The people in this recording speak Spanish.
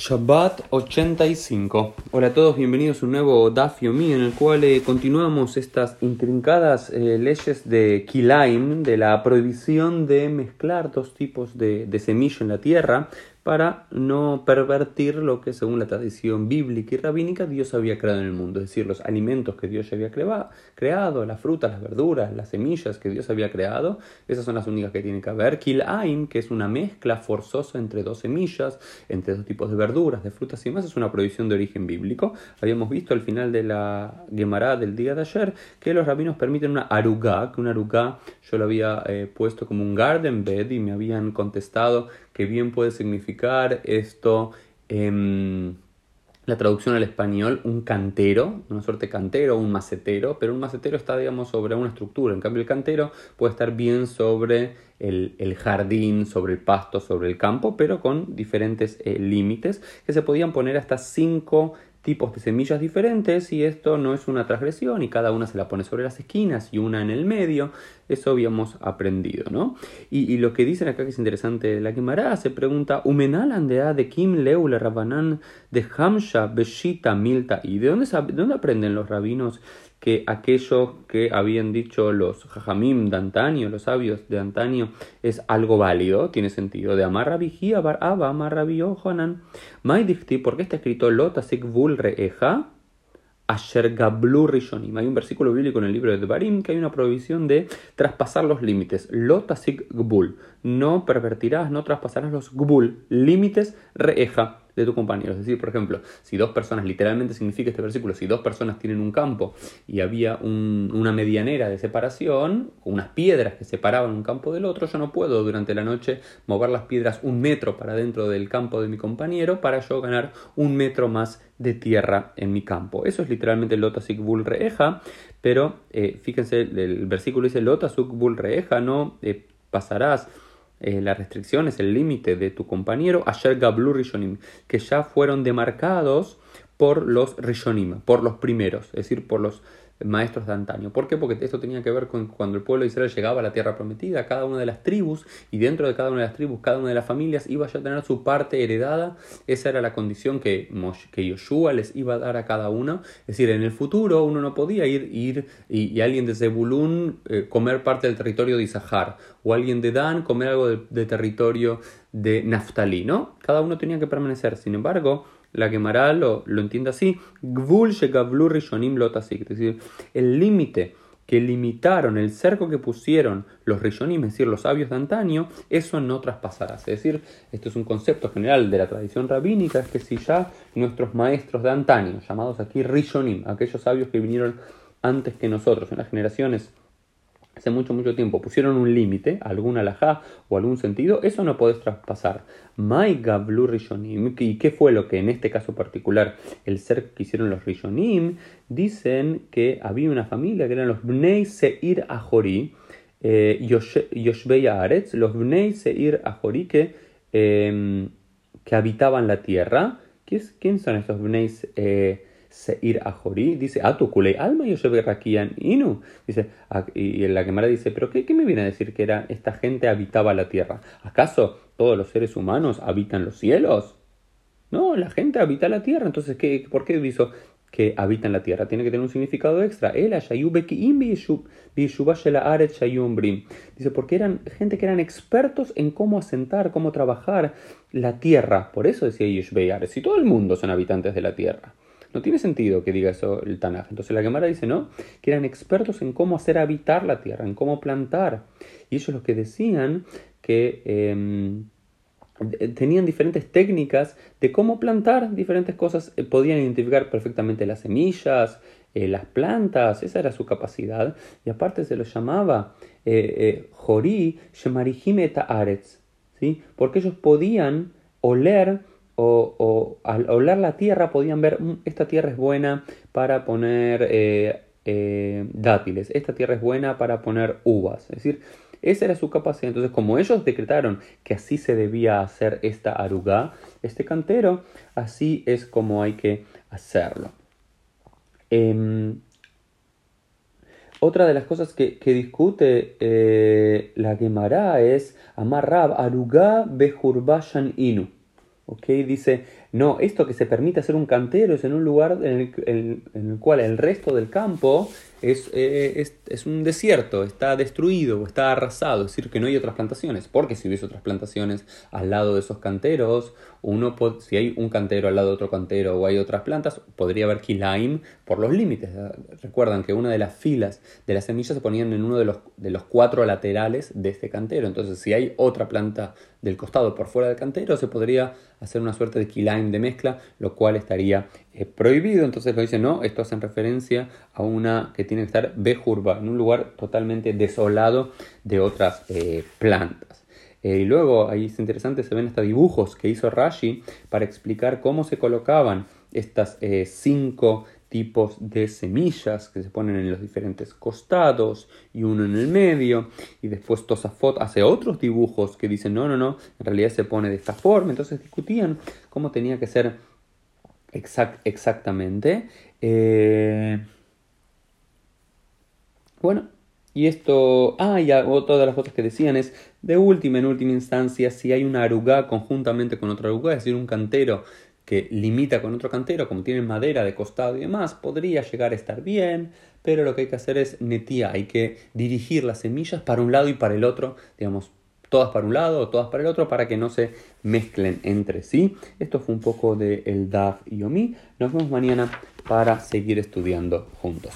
Shabbat 85. Hola a todos, bienvenidos a un nuevo Daf Yomi en el cual eh, continuamos estas intrincadas eh, leyes de Kilaim, de la prohibición de mezclar dos tipos de, de semilla en la tierra para no pervertir lo que según la tradición bíblica y rabínica Dios había creado en el mundo, es decir, los alimentos que Dios había creado, las frutas, las verduras, las semillas que Dios había creado, esas son las únicas que tienen que haber. Kilaim, que es una mezcla forzosa entre dos semillas, entre dos tipos de verduras, de frutas y más, es una prohibición de origen bíblico. Habíamos visto al final de la Gemara del día de ayer que los rabinos permiten una arugá, que una arugá yo lo había eh, puesto como un garden bed y me habían contestado que bien puede significar esto, em, la traducción al español, un cantero, una suerte de cantero, un macetero, pero un macetero está, digamos, sobre una estructura, en cambio el cantero puede estar bien sobre el, jardín, sobre el pasto, sobre el campo, pero con diferentes eh, límites que se podían poner hasta cinco tipos de semillas diferentes y esto no es una transgresión y cada una se la pone sobre las esquinas y una en el medio. Eso habíamos aprendido, ¿no? Y, lo que dicen acá que es interesante, la quemará se pregunta, ¿Umenal de Kim Leule Rabanan de Hamsha Beshita Milta? ¿Y de dónde, de dónde aprenden los rabinos que aquello que habían dicho los jajamim de antaño, los sabios de antaño, es algo válido, tiene sentido. De Amar Vigía, Bar Abba, Amar Rabbi ¿por qué está escrito Lotasik Vul Reeja? Asher Gablu Rishonim. Hay un versículo bíblico en el libro de Devarim que hay una prohibición de traspasar los límites. Lotasik Gbul. No pervertirás, no traspasarás los Gbul, límites reeja de tu compañero. Es decir, por ejemplo, si dos personas, literalmente significa este versículo, si dos personas tienen un campo y había una medianera de separación, unas piedras que separaban un campo del otro, yo no puedo durante la noche mover las piedras un metro para dentro del campo de mi compañero para yo ganar un metro más de tierra en mi campo. Eso es literalmente Lotasik Bul Reeja, pero eh, fíjense, el versículo dice Lotasuk Bul Reeja, no eh, pasarás eh, la restricción es el límite de tu compañero, Asher Gablu Rishonim, que ya fueron demarcados por los Rishonim, por los primeros, es decir, por los maestros de antaño. ¿Por qué? Porque esto tenía que ver con cuando el pueblo de Israel llegaba a la tierra prometida, cada una de las tribus, y dentro de cada una de las tribus, cada una de las familias iba ya a tener su parte heredada. Esa era la condición que, que Yoshua les iba a dar a cada uno. Es decir, en el futuro uno no podía ir, ir y, alguien de Zebulún eh, comer parte del territorio de Isahar, o alguien de Dan comer algo de, territorio de Naftali, ¿no? Cada uno tenía que permanecer. Sin embargo, la Gemara lo, lo entiende así, Gvul Rishonim Lotasik, es decir, el límite que limitaron, el cerco que pusieron los Rishonim, es decir, los sabios de antaño, eso no traspasará. Es decir, esto es un concepto general de la tradición rabínica, es que si ya nuestros maestros de antaño, llamados aquí Rishonim, aquellos sabios que vinieron antes que nosotros, en las generaciones hace mucho, mucho tiempo pusieron un límite, algún alajá o algún sentido, eso no podés traspasar. Mai Gablu Rishonim, ¿y qué fue lo que en este caso particular el ser que hicieron los Rishonim? Dicen que había una familia que eran los Bnei Seir Ahori, eh, Yoshbei Aretz, los Bnei Seir Ahori que, em, que habitaban la tierra. ¿Quién son estos Bnei eh, Seir Ajori, dice, Atukulei alma Rakian Inu. Dice, ah, y la Gemara dice, pero qué, me viene a decir que era esta gente habitaba la tierra? ¿Acaso todos los seres humanos habitan los cielos? No, la gente habita la tierra. Entonces, ¿qué, ¿por qué dijo que habitan la tierra? Tiene que tener un significado extra. Dice, porque eran gente que eran expertos en cómo asentar, cómo trabajar la tierra. Por eso decía Yeshbeyar, si todo el mundo son habitantes de la tierra. No tiene sentido que diga eso el Tanaj. Entonces la Gemara dice, ¿no? Que eran expertos en cómo hacer habitar la tierra, en cómo plantar. Y ellos lo que decían que em, tenían diferentes técnicas de cómo plantar diferentes cosas. Eh, podían identificar perfectamente las semillas, eh, las plantas, esa era su capacidad. Y aparte se lo llamaba eh, Jorí Shemarihim Aretz, ¿sí? Porque ellos podían oler o, al oler la tierra podían ver, mm, esta tierra es buena para poner eh, eh, dátiles, esta tierra es buena para poner uvas. Es decir, esa era su capacidad. Entonces, como ellos decretaron que así se debía hacer esta arugá, este cantero, así es como hay que hacerlo. Em, otra de las cosas que, discute eh, la Gemara es Amarrab Arugá Bejurbashan Inu. ¿Ok? Dice, no, esto que se permite hacer un cantero es en un lugar en el, cual el resto del campo eh, es, es, un desierto, está destruido o está arrasado, es decir, que no hay otras plantaciones, porque si hubiese otras plantaciones al lado de esos canteros, uno si hay un cantero al lado de otro cantero o hay otras plantas, podría haber kilaim por los límites. Recuerdan que una de las filas de las semillas se ponían en uno de los, de los cuatro laterales de este cantero, entonces si hay otra planta del costado por fuera del cantero, se podría hacer una suerte de kilaim de mezcla, lo cual estaría eh, prohibido. Entonces lo dicen, no, esto hace referencia a una que tiene que estar bejurba, en un lugar totalmente desolado de otras eh, plantas. Eh, y luego ahí es interesante, se ven hasta dibujos que hizo Rashi para explicar cómo se colocaban estas cinco tipos de semillas que se ponen en los diferentes costados y uno en el medio y después Tosafot hace otros dibujos que dicen no, no, no, en realidad se pone de esta forma, entonces discutían cómo tenía que ser exactamente. Eh, bueno, y esto, ah, y todas las cosas que decían es, de última, en última instancia, si hay una arugá conjuntamente con otra arugá, es decir, un cantero que limita con otro cantero, como tiene madera de costado y demás, podría llegar a estar bien, pero lo que hay que hacer es netía, hay que dirigir las semillas para un lado y para el otro, digamos, todas para un lado o todas para el otro para que no se mezclen entre sí. Esto fue un poco de el DAF y OMI. Nos vemos mañana para seguir estudiando juntos.